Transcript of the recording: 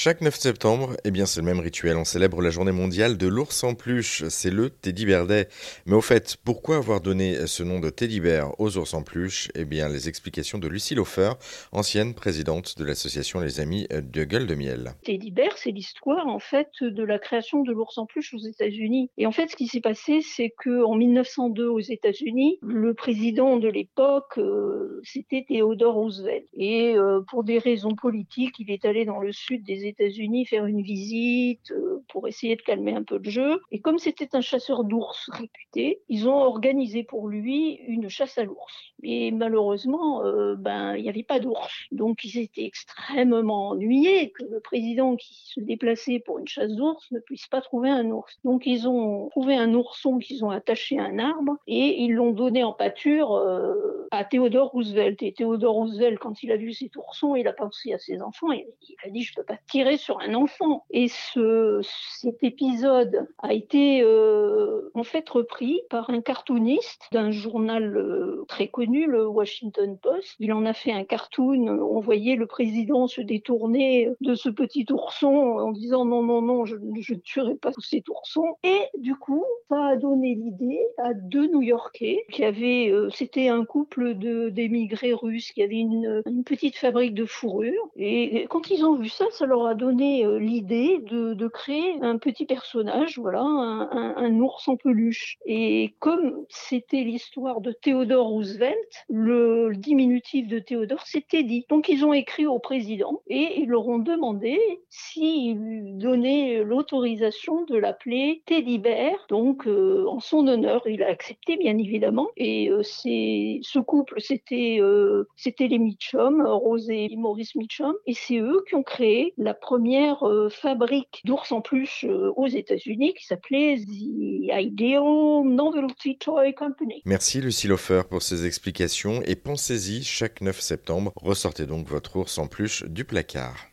Chaque 9 septembre, eh bien c'est le même rituel, on célèbre la journée mondiale de l'ours en peluche, c'est le Teddy Bear Day. Mais au fait, pourquoi avoir donné ce nom de Teddy Bear aux ours en peluche Eh bien les explications de Lucie Lofer, ancienne présidente de l'association Les Amis de Gueule de Miel. Teddy Bear, c'est l'histoire en fait de la création de l'ours en peluche aux États-Unis. Et en fait, ce qui s'est passé, c'est que en 1902 aux États-Unis, le président de l'époque, euh, c'était Theodore Roosevelt. Et euh, pour des raisons politiques, il est allé dans le sud des États-Unis faire une visite euh, pour essayer de calmer un peu le jeu. Et comme c'était un chasseur d'ours réputé, ils ont organisé pour lui une chasse à l'ours. Et malheureusement, euh, ben il n'y avait pas d'ours. Donc ils étaient extrêmement ennuyés que le président qui se déplaçait pour une chasse d'ours ne puisse pas trouver un ours. Donc ils ont trouvé un ourson qu'ils ont attaché à un arbre et ils l'ont donné en pâture euh, à Theodore Roosevelt. Et Theodore Roosevelt, quand il a vu cet ourson, il a pensé à ses enfants. Et il a dit je peux pas tirer sur un enfant. Et ce, cet épisode a été euh, en fait repris par un cartooniste d'un journal euh, très connu, le Washington Post. Il en a fait un cartoon. On voyait le président se détourner de ce petit ourson en disant non, non, non, je, je ne tuerai pas cet ourson. Et du coup, ça a donné l'idée à deux New-Yorkais qui avaient, euh, c'était un couple d'émigrés russes qui avaient une, petite fabrique de fourrure. Et quand ils ont vu ça, ça leur a donné euh, l'idée de, créer un petit personnage, voilà, un, ours en peluche. Et comme c'était l'histoire de Theodore Roosevelt, le, diminutif de Théodore, c'était dit. Donc ils ont écrit au président et ils leur ont demandé s'il donnait l'autorisation de l'appeler Teddy Bear, donc euh, en son honneur. Il a accepté, bien évidemment. Et euh, ce couple, c'était euh, c'était les Mitchum, Rose et Maurice Mitchum, et c'est eux qui ont créé la première fabrique d'ours en peluche aux États-Unis qui s'appelait The Ideal Novelty Toy Company. Merci Lucie Lofer pour ces explications et pensez-y, chaque 9 septembre, ressortez donc votre ours en peluche du placard.